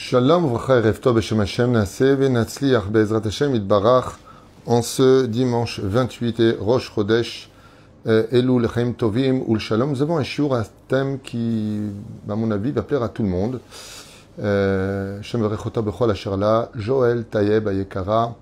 Shalom en ce dimanche 28 et Rosh Chodesh euh, Elul Chaim Tovim ou le Shalom. Nous avons un shiur, qui, à mon avis, va plaire à tout le monde. Euh, Joël Tayeb Ayekara,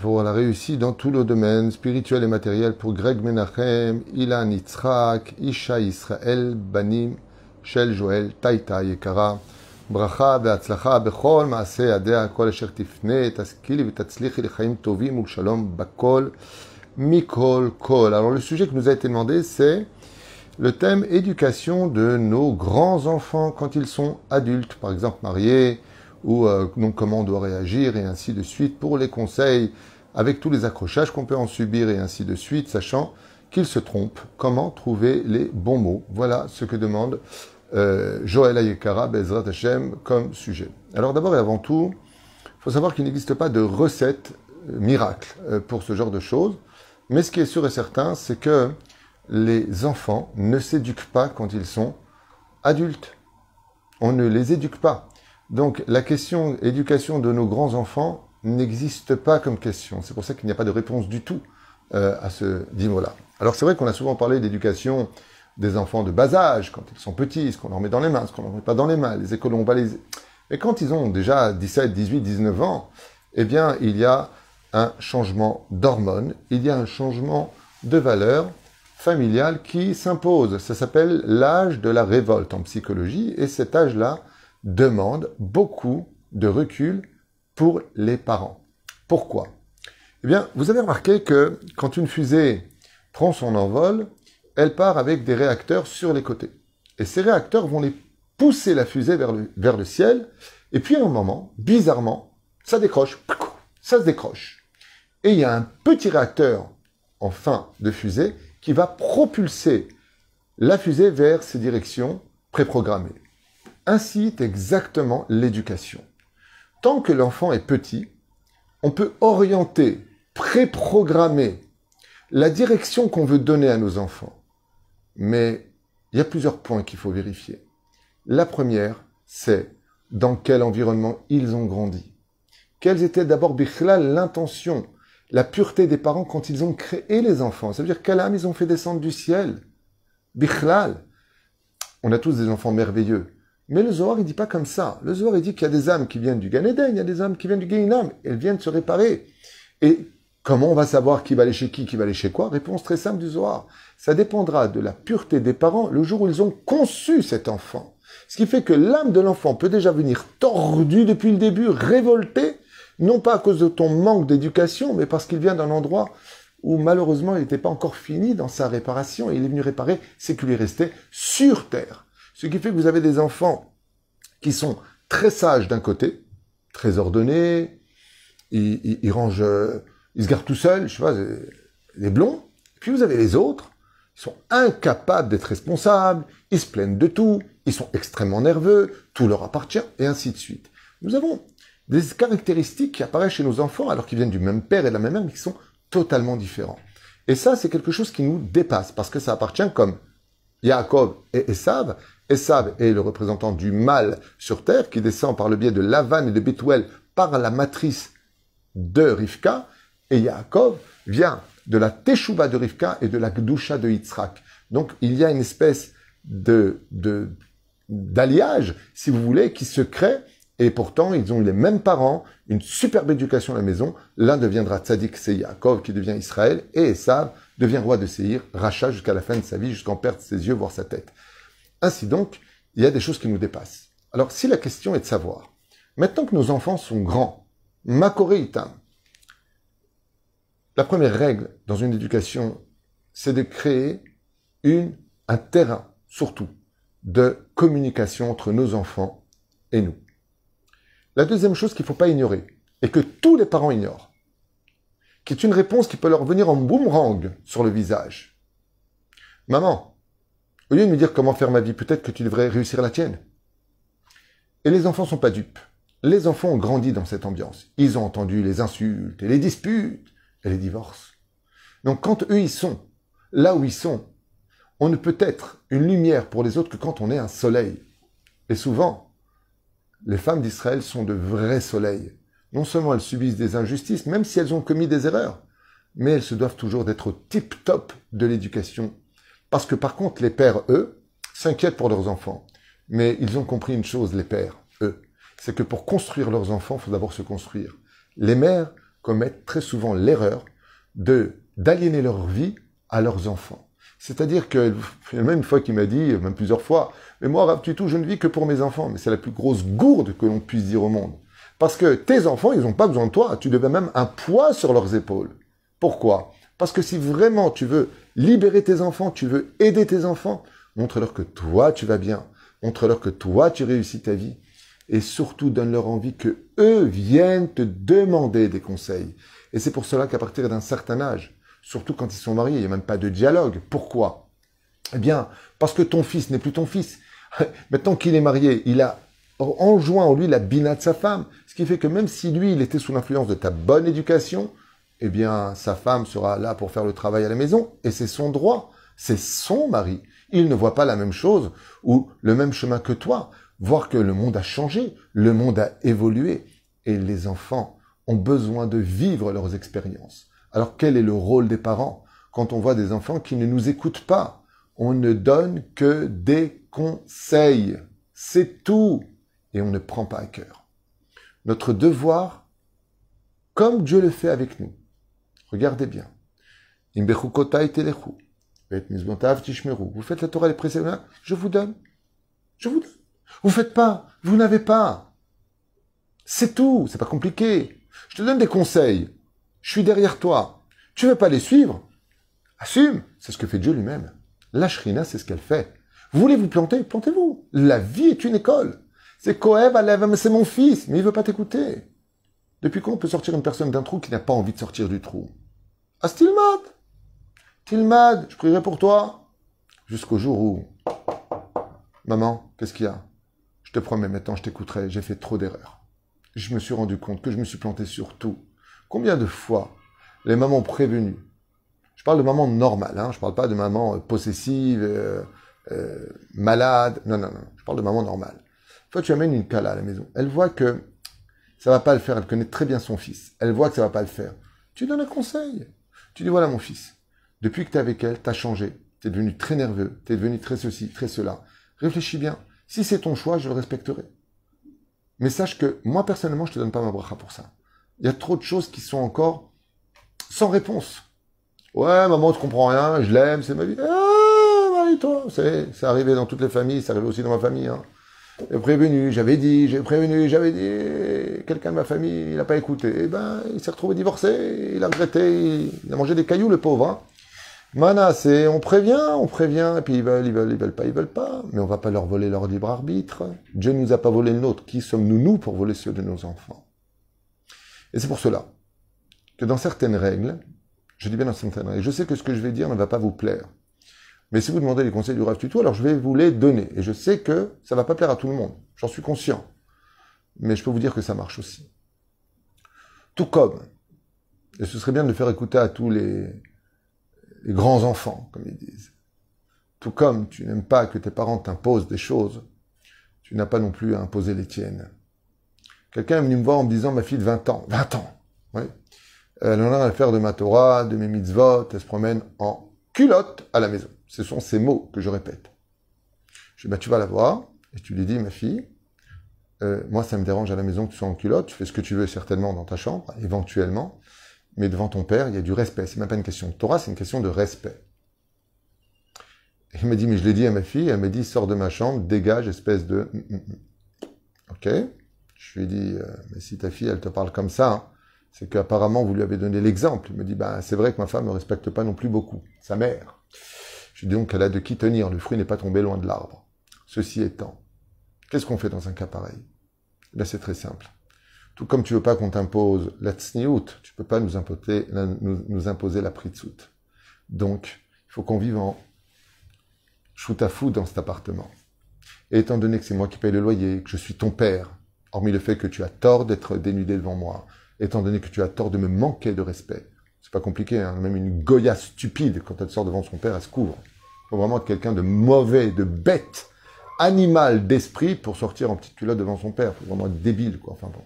pour la réussite dans tous les domaines spirituels et matériels pour Greg Menachem, Ilan Yitzhak, Isha Israël, Banim, Shel Joël, Taïta Ayekara. ברכה והצלחה בכל מעשה ידיה, כל אשר תפנה, תשכילי ותצליחי לחיים טובים ולשלום בכל, מכל כל. Alors le sujet qui nous a été demandé, c'est le thème éducation de nos grands-enfants quand ils sont adultes, par exemple mariés, ou euh, donc comment on doit réagir et ainsi de suite, pour les conseils, avec tous les accrochages qu'on peut en subir et ainsi de suite, sachant qu'ils se trompent, comment trouver les bons mots. Voilà ce que demande euh, Joël Ayekara, Bezrat Hashem, comme sujet. Alors d'abord et avant tout, il faut savoir qu'il n'existe pas de recette euh, miracle euh, pour ce genre de choses, mais ce qui est sûr et certain, c'est que les enfants ne s'éduquent pas quand ils sont adultes. On ne les éduque pas. Donc la question éducation de nos grands-enfants n'existe pas comme question. C'est pour ça qu'il n'y a pas de réponse du tout euh, à ce niveau-là. Alors c'est vrai qu'on a souvent parlé d'éducation des enfants de bas âge, quand ils sont petits, ce qu'on leur met dans les mains, ce qu'on leur met pas dans les mains, les écoles pas les... Mais quand ils ont déjà 17, 18, 19 ans, eh bien, il y a un changement d'hormones, il y a un changement de valeur familiale qui s'impose. Ça s'appelle l'âge de la révolte en psychologie, et cet âge-là demande beaucoup de recul pour les parents. Pourquoi? Eh bien, vous avez remarqué que quand une fusée prend son envol, elle part avec des réacteurs sur les côtés. Et ces réacteurs vont les pousser la fusée vers le, ciel. Et puis à un moment, bizarrement, ça décroche. Ça se décroche. Et il y a un petit réacteur en fin de fusée qui va propulser la fusée vers ses directions préprogrammées. Ainsi est exactement l'éducation. Tant que l'enfant est petit, on peut orienter, préprogrammer la direction qu'on veut donner à nos enfants. Mais il y a plusieurs points qu'il faut vérifier. La première, c'est dans quel environnement ils ont grandi. Quelles étaient d'abord Bichlal l'intention, la pureté des parents quand ils ont créé les enfants? Ça veut dire quelle âme ils ont fait descendre du ciel. Bichlal. On a tous des enfants merveilleux. Mais le Zohar, il dit pas comme ça. Le Zohar, il dit qu'il y a des âmes qui viennent du Gan Eden, il y a des âmes qui viennent du Gainam. Elles viennent se réparer. Et comment on va savoir qui va aller chez qui, qui va aller chez quoi? Réponse très simple du Zohar. Ça dépendra de la pureté des parents le jour où ils ont conçu cet enfant. Ce qui fait que l'âme de l'enfant peut déjà venir tordue depuis le début, révoltée, non pas à cause de ton manque d'éducation, mais parce qu'il vient d'un endroit où malheureusement il n'était pas encore fini dans sa réparation et il est venu réparer ce qui lui restait sur terre. Ce qui fait que vous avez des enfants qui sont très sages d'un côté, très ordonnés, ils, ils, rangent, ils se gardent tout seuls, je sais pas, les blonds. Puis vous avez les autres, ils sont incapables d'être responsables, ils se plaignent de tout, ils sont extrêmement nerveux, tout leur appartient, et ainsi de suite. Nous avons des caractéristiques qui apparaissent chez nos enfants alors qu'ils viennent du même père et de la même mère, mais qui sont totalement différents. Et ça, c'est quelque chose qui nous dépasse, parce que ça appartient comme Yaakov et Esav. Esav est le représentant du mal sur terre, qui descend par le biais de Lavan et de Bethuel par la matrice de Rivka, et Yaakov vient de la Teshuva de Rivka et de la Gdusha de Yitzhak. Donc il y a une espèce de, de d'alliage, si vous voulez, qui se crée, et pourtant ils ont les mêmes parents, une superbe éducation à la maison. L'un deviendra tzaddik, c'est Yaakov qui devient Israël, et Esav devient roi de Seir, rachat jusqu'à la fin de sa vie, jusqu'en perdre ses yeux, voire sa tête. Ainsi donc, il y a des choses qui nous dépassent. Alors si la question est de savoir, maintenant que nos enfants sont grands, Makoreitam, la première règle dans une éducation, c'est de créer un terrain, surtout, de communication entre nos enfants et nous. La deuxième chose qu'il ne faut pas ignorer, et que tous les parents ignorent, qui est une réponse qui peut leur venir en boomerang sur le visage. Maman, au lieu de me dire comment faire ma vie, peut-être que tu devrais réussir la tienne. Et les enfants sont pas dupes. Les enfants ont grandi dans cette ambiance. Ils ont entendu les insultes et les disputes les divorces. Donc quand eux ils sont, là où ils sont, on ne peut être une lumière pour les autres que quand on est un soleil. Et souvent, les femmes d'Israël sont de vrais soleils. Non seulement elles subissent des injustices, même si elles ont commis des erreurs, mais elles se doivent toujours d'être au tip-top de l'éducation. Parce que par contre, les pères, eux, s'inquiètent pour leurs enfants. Mais ils ont compris une chose, les pères, eux, c'est que pour construire leurs enfants, il faut d'abord se construire. Les mères commettent très souvent l'erreur de d'aliéner leur vie à leurs enfants. C'est-à-dire que, même une fois qu'il m'a dit, même plusieurs fois, mais moi, tu tout, je ne vis que pour mes enfants. Mais c'est la plus grosse gourde que l'on puisse dire au monde. Parce que tes enfants, ils n'ont pas besoin de toi. Tu devais même un poids sur leurs épaules. Pourquoi? Parce que si vraiment tu veux libérer tes enfants, tu veux aider tes enfants, montre-leur que toi, tu vas bien. Montre-leur que toi, tu réussis ta vie. Et surtout, donne-leur envie que eux viennent te demander des conseils. Et c'est pour cela qu'à partir d'un certain âge, surtout quand ils sont mariés, il n'y a même pas de dialogue. Pourquoi? Eh bien, parce que ton fils n'est plus ton fils. Maintenant qu'il est marié, il a enjoint en lui la bina de sa femme, ce qui fait que même si lui, il était sous l'influence de ta bonne éducation, eh bien, sa femme sera là pour faire le travail à la maison, et c'est son droit, c'est son mari. Il ne voit pas la même chose ou le même chemin que toi, voir que le monde a changé, le monde a évolué, et les enfants ont besoin de vivre leurs expériences. Alors quel est le rôle des parents quand on voit des enfants qui ne nous écoutent pas? On ne donne que des conseils. C'est tout. Et on ne prend pas à cœur. Notre devoir, comme Dieu le fait avec nous, regardez bien. Vous faites la Torah les précédents, je vous donne. Je vous donne. Vous faites pas, vous n'avez pas. C'est tout, c'est pas compliqué. Je te donne des conseils. Je suis derrière toi. Tu veux pas les suivre? Assume. C'est ce que fait Dieu lui-même. La shrina, c'est ce qu'elle fait. Vous voulez vous planter? Plantez-vous. La vie est une école. C'est Kohev, mais c'est mon fils, mais il veut pas t'écouter. Depuis quand on peut sortir une personne d'un trou qui n'a pas envie de sortir du trou? Ah, Stilmad Tilmad, je prierai pour toi. Jusqu'au jour où... Maman, qu'est-ce qu'il y a? Je te promets, maintenant je t'écouterai, j'ai fait trop d'erreurs. Je me suis rendu compte que je me suis planté sur tout. Combien de fois les mamans prévenues, je parle de mamans normales, hein, je ne parle pas de mamans euh, possessives, euh, euh, malades, non, non, non, je parle de mamans normales. Une fois tu amènes une cala à la maison, elle voit que ça va pas le faire, elle connaît très bien son fils, elle voit que ça va pas le faire. Tu donnes un conseil. Tu dis voilà mon fils, depuis que tu es avec elle, tu as changé, tu es devenu très nerveux, tu es devenu très ceci, très cela. Réfléchis bien. Si c'est ton choix, je le respecterai. Mais sache que moi personnellement, je te donne pas ma bracha pour ça. Il y a trop de choses qui sont encore sans réponse. Ouais, maman, tu comprends rien, je l'aime, c'est ma vie. Ah, marie-toi. C'est, arrivé dans toutes les familles, c'est arrivé aussi dans ma famille. Hein. J'ai prévenu, j'avais dit, j'ai prévenu, j'avais dit. Quelqu'un de ma famille, il n'a pas écouté. Eh ben, il s'est retrouvé divorcé, il a regretté, il a mangé des cailloux, le pauvre. Hein. Mana, c'est on prévient, on prévient, et puis ils veulent, ils veulent, ils veulent pas, ils veulent pas. Mais on va pas leur voler leur libre arbitre. Dieu nous a pas volé le nôtre. Qui sommes-nous, nous, pour voler ceux de nos enfants? Et c'est pour cela que dans certaines règles, je dis bien dans certaines règles, je sais que ce que je vais dire ne va pas vous plaire. Mais si vous demandez les conseils du Rav Tuto, alors je vais vous les donner. Et je sais que ça va pas plaire à tout le monde. J'en suis conscient. Mais je peux vous dire que ça marche aussi. Tout comme, et ce serait bien de le faire écouter à tous les, les grands enfants, comme ils disent. Tout comme tu n'aimes pas que tes parents t'imposent des choses, tu n'as pas non plus à imposer les tiennes. Quelqu'un est venu me voir en me disant, ma fille de 20 ans, 20 ans, oui. Elle en a à faire de ma Torah, de mes mitzvot, elle se promène en culotte à la maison. Ce sont ces mots que je répète. Je dis, bah, tu vas la voir, et tu lui dis, ma fille, euh, moi, ça me dérange à la maison que tu sois en culotte, tu fais ce que tu veux certainement dans ta chambre, éventuellement, mais devant ton père, il y a du respect. C'est même pas une question de Torah, c'est une question de respect. Il m'a dit, mais je l'ai dit à ma fille, elle m'a dit, sors de ma chambre, dégage, espèce de... Mm, mm, mm. Ok je lui ai dit, euh, mais si ta fille, elle te parle comme ça, hein, c'est qu'apparemment, vous lui avez donné l'exemple. Il me dit, ben, c'est vrai que ma femme ne respecte pas non plus beaucoup, sa mère. Je lui dis donc qu'elle a de qui tenir, le fruit n'est pas tombé loin de l'arbre. Ceci étant, qu'est-ce qu'on fait dans un cas pareil? Là, c'est très simple. Comme tu veux pas qu'on t'impose la tsniout, tu peux pas nous imposer, nous, nous imposer la pritsut. Donc, il faut qu'on vive en shoot à fou dans cet appartement. Et étant donné que c'est moi qui paye le loyer, que je suis ton père, hormis le fait que tu as tort d'être dénudé devant moi, étant donné que tu as tort de me manquer de respect. C'est pas compliqué, hein. même une Goya stupide, quand elle sort devant son père, elle se couvre. Il faut vraiment être quelqu'un de mauvais, de bête, animal d'esprit pour sortir en petite culotte devant son père. Faut vraiment être débile, quoi. Enfin bon.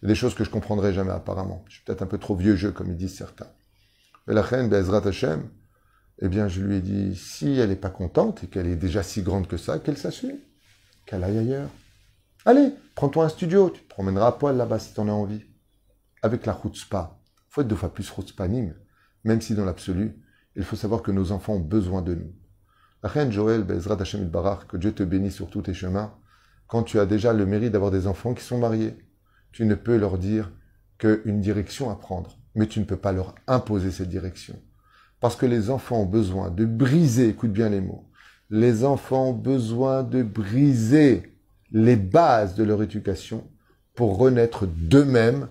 Il y a des choses que je comprendrai jamais apparemment. Je suis peut-être un peu trop vieux jeu, comme ils disent certains. Mais la reine Bezrat Hashem, eh bien, je lui ai dit, si elle n'est pas contente et qu'elle est déjà si grande que ça, qu'elle s'assume, qu'elle aille ailleurs. Allez, prends-toi un studio, tu te promèneras à poil là-bas si tu en as envie. Avec la chutzpah. faut être deux fois plus chutzpanim, même si dans l'absolu, il faut savoir que nos enfants ont besoin de nous. La reine Joël Bezrat Hashem Barar, que Dieu te bénisse sur tous tes chemins, quand tu as déjà le mérite d'avoir des enfants qui sont mariés, tu ne peux leur dire qu'une direction à prendre, mais tu ne peux pas leur imposer cette direction. Parce que les enfants ont besoin de briser, écoute bien les mots, les enfants ont besoin de briser les bases de leur éducation pour renaître d'eux-mêmes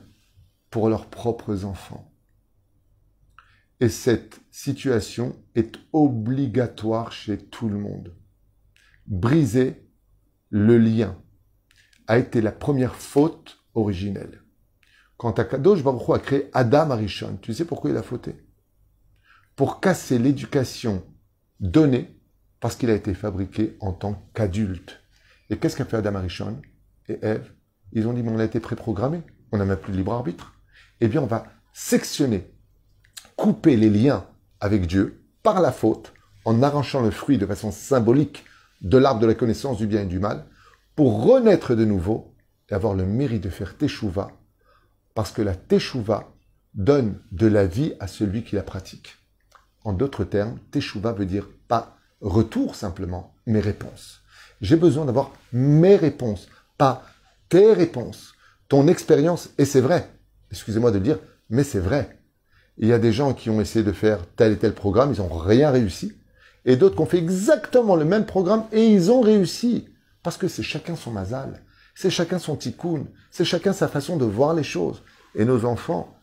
pour leurs propres enfants. Et cette situation est obligatoire chez tout le monde. Briser le lien a été la première faute originel. Quand Akadosh Baruch a créé Adam Arishon, tu sais pourquoi il a fauté Pour casser l'éducation donnée parce qu'il a été fabriqué en tant qu'adulte. Et qu'est-ce qu'a fait Adam Arishon et Ève? Ils ont dit, mais on a été préprogrammé, on n'a même plus de libre arbitre. Eh bien, on va sectionner, couper les liens avec Dieu par la faute, en arrachant le fruit de façon symbolique de l'arbre de la connaissance du bien et du mal, pour renaître de nouveau et avoir le mérite de faire teshuva, parce que la teshuva donne de la vie à celui qui la pratique. En d'autres termes, teshuva veut dire pas retour simplement, mais réponse. J'ai besoin d'avoir mes réponses, pas tes réponses, ton expérience, et c'est vrai. Excusez-moi de le dire, mais c'est vrai. Il y a des gens qui ont essayé de faire tel et tel programme, ils n'ont rien réussi. Et d'autres qui ont fait exactement le même programme et ils ont réussi. Parce que c'est chacun son mazal. C'est chacun son tikkun, c'est chacun sa façon de voir les choses. Et nos enfants,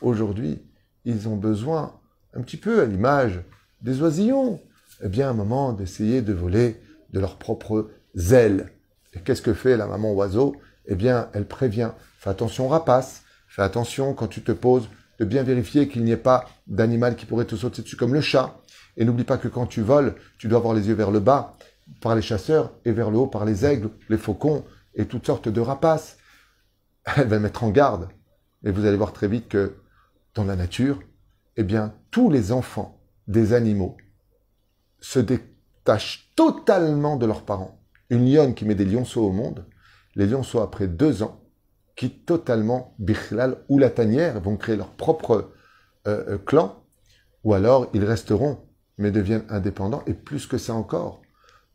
aujourd'hui, ils ont besoin, un petit peu à l'image des oisillons, eh bien, à un moment d'essayer de voler de leurs propres ailes. Et qu'est-ce que fait la maman oiseau? Eh bien, elle prévient. Fais attention rapace, fais attention quand tu te poses, de bien vérifier qu'il n'y ait pas d'animal qui pourrait te sauter dessus comme le chat. Et n'oublie pas que quand tu voles, tu dois avoir les yeux vers le bas par les chasseurs et vers le haut par les aigles, les faucons, et toutes sortes de rapaces. Elle va mettre en garde. Et vous allez voir très vite que dans la nature, eh bien, tous les enfants des animaux se détachent totalement de leurs parents. Une lionne qui met des lionceaux au monde, les lionceaux, après deux ans, quittent totalement Bichlal ou la tanière, vont créer leur propre euh, euh, clan, ou alors ils resteront, mais deviennent indépendants, et plus que ça encore.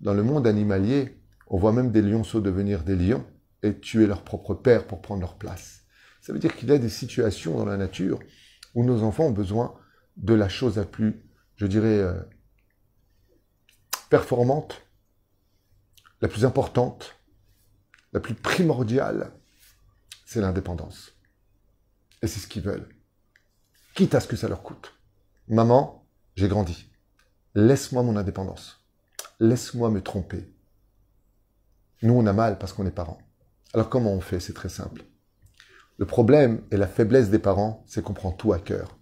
Dans le monde animalier, on voit même des lionceaux devenir des lions et tuer leur propre père pour prendre leur place. Ça veut dire qu'il y a des situations dans la nature où nos enfants ont besoin de la chose la plus, je dirais, euh, performante, la plus importante, la plus primordiale, c'est l'indépendance. Et c'est ce qu'ils veulent. Quitte à ce que ça leur coûte. Maman, j'ai grandi. Laisse-moi mon indépendance. Laisse-moi me tromper. Nous, on a mal parce qu'on est parents. Alors comment on fait? C'est très simple. Le problème et la faiblesse des parents, c'est qu'on prend tout à cœur.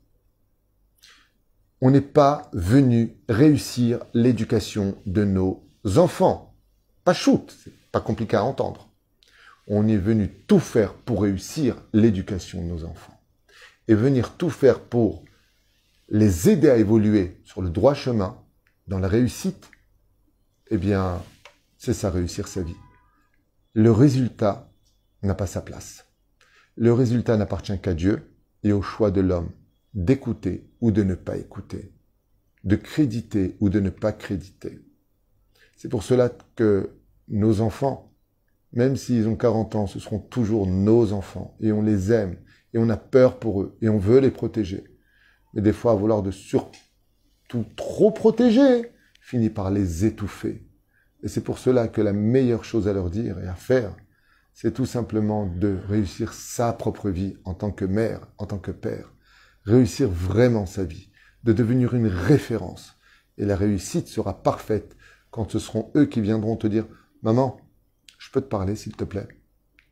On n'est pas venu réussir l'éducation de nos enfants. Pas shoot, c'est pas compliqué à entendre. On est venu tout faire pour réussir l'éducation de nos enfants. Et venir tout faire pour les aider à évoluer sur le droit chemin, dans la réussite, eh bien, c'est ça réussir sa vie le résultat n'a pas sa place. Le résultat n'appartient qu'à Dieu et au choix de l'homme d'écouter ou de ne pas écouter, de créditer ou de ne pas créditer. C'est pour cela que nos enfants, même s'ils ont 40 ans, ce seront toujours nos enfants et on les aime et on a peur pour eux et on veut les protéger. Mais des fois, vouloir de surtout trop protéger, finit par les étouffer et c'est pour cela que la meilleure chose à leur dire et à faire, c'est tout simplement de réussir sa propre vie en tant que mère, en tant que père. Réussir vraiment sa vie, de devenir une référence. Et la réussite sera parfaite quand ce seront eux qui viendront te dire Maman, je peux te parler s'il te plaît?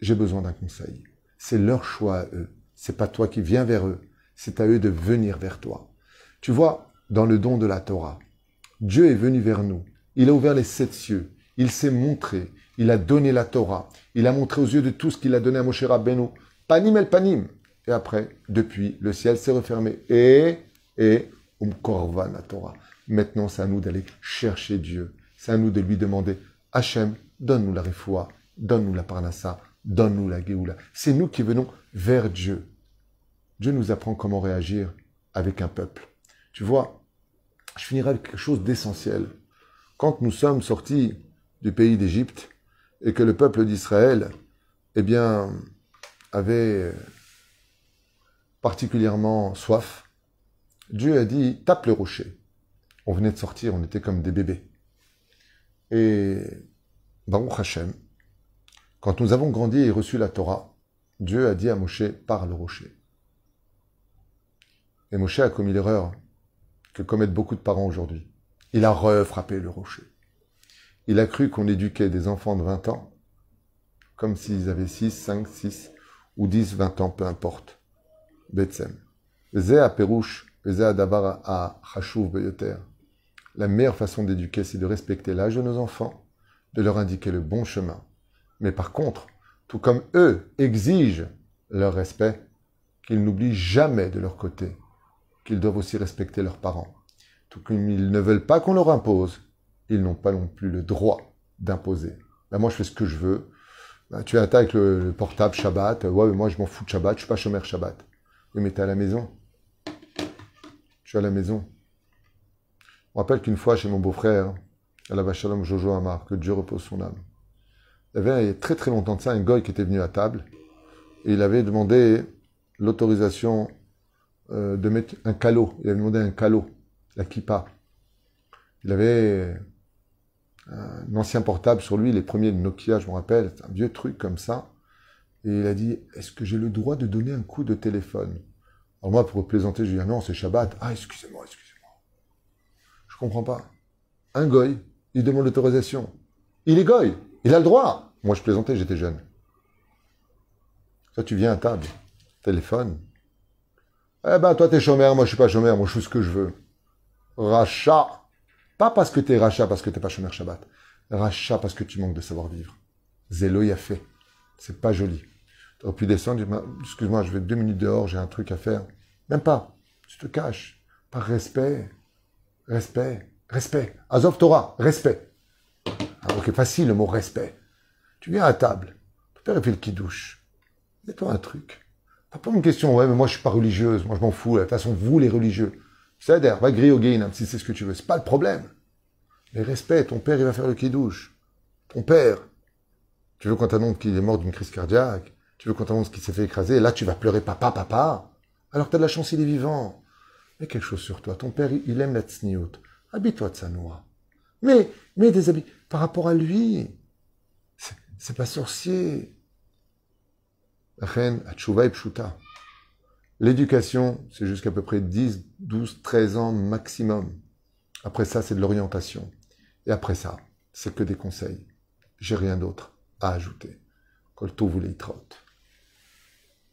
J'ai besoin d'un conseil. C'est leur choix à eux. C'est pas toi qui viens vers eux. C'est à eux de venir vers toi. Tu vois, dans le don de la Torah, Dieu est venu vers nous il a ouvert les sept cieux. Il s'est montré. Il a donné la Torah. Il a montré aux yeux de tous ce qu'il a donné à Moshe Rabbeinu. Panim el panim. Et après, depuis, le ciel s'est refermé. Et, et, um korvan la Torah. Maintenant, c'est à nous d'aller chercher Dieu. C'est à nous de lui demander, Hachem, donne-nous la refoua, donne-nous la parnassa, donne-nous la geoula. C'est nous qui venons vers Dieu. Dieu nous apprend comment réagir avec un peuple. Tu vois, je finirai avec quelque chose d'essentiel. Quand nous sommes sortis du pays d'Égypte et que le peuple d'Israël, eh bien, avait particulièrement soif, Dieu a dit, tape le rocher. On venait de sortir, on était comme des bébés. Et Baruch Hashem, quand nous avons grandi et reçu la Torah, Dieu a dit à Moshe, parle le rocher. Et Moshe a commis l'erreur que commettent beaucoup de parents aujourd'hui. Il a refrappé le rocher. Il a cru qu'on éduquait des enfants de 20 ans comme s'ils avaient 6, 5, 6 ou 10, 20 ans, peu importe. Betsem. À Perouche, à Davar à Chachouv Beyoter. La meilleure façon d'éduquer, c'est de respecter l'âge de nos enfants, de leur indiquer le bon chemin. Mais par contre, tout comme eux exigent leur respect, qu'ils n'oublient jamais de leur côté qu'ils doivent aussi respecter leurs parents. Comme ils ne veulent pas qu'on leur impose, ils n'ont pas non plus le droit d'imposer. Ben moi, je fais ce que je veux. Ben, tu attaques le, le, portable Shabbat. Ouais, mais moi, je m'en fous de Shabbat. Je suis pas chômeur Shabbat. Oui, mais es à la maison. Tu es à la maison. Je me rappelle qu'une fois, chez mon beau-frère, à la Vachalom Jojo Amar, que Dieu repose son âme. Il y avait il très très longtemps de ça un goy qui était venu à table et il avait demandé l'autorisation euh, de mettre un calot. Il avait demandé un calot, la kippa. Il avait un ancien portable sur lui, les premiers de Nokia, je me rappelle, un vieux truc comme ça. Et il a dit, est-ce que j'ai le droit de donner un coup de téléphone? Alors moi, pour plaisanter, je lui ai ah non, c'est Shabbat. Ah, excusez-moi, excusez-moi. Je comprends pas. Un goy, il demande l'autorisation. Il est goy, il a le droit. Moi, je plaisantais, j'étais jeune. Toi, tu viens à table, téléphone, eh ben, toi, t'es chômeur, moi, je suis pas chômeur, moi, je fais ce que je veux. Rachat. Pas parce que t'es rachat, parce que t'es pas chômeur Shabbat. Rachat parce que tu manques de savoir-vivre. Zélo y a fait. C'est pas joli. Tu aurais pu descendre, excuse-moi, je vais deux minutes dehors, j'ai un truc à faire. Même pas. Tu te caches. Par respect. Respect. Respect. Azov Torah. Respect. Alors ah, que facile le mot respect. Tu viens à table. Ton père, il fait le qui-douche. Mets-toi un truc. Pas une question, ouais, mais moi je suis pas religieuse, moi je m'en fous. De toute façon, vous les religieux, c'est d'air, va griller au gain, si c'est ce que tu veux, c'est pas le problème. Mais respect, ton père il va faire le qui-douche. Ton père. Tu veux qu'on t'annonce qu'il est mort d'une crise cardiaque, tu veux qu'on t'annonce qu'il s'est fait écraser, là tu vas pleurer papa, papa. Alors tu as de la chance, il est vivant. Mets quelque chose sur toi. Ton père, il aime la tsniout. Habille-toi de sa noix. Mais, mets des habits. Par rapport à lui, c'est pas sorcier. L'éducation, c'est jusqu'à peu près 10, 12, 13 ans maximum. Après ça, c'est de l'orientation. Et après ça, c'est que des conseils. J'ai rien d'autre à ajouter. Kolto voulait trotte.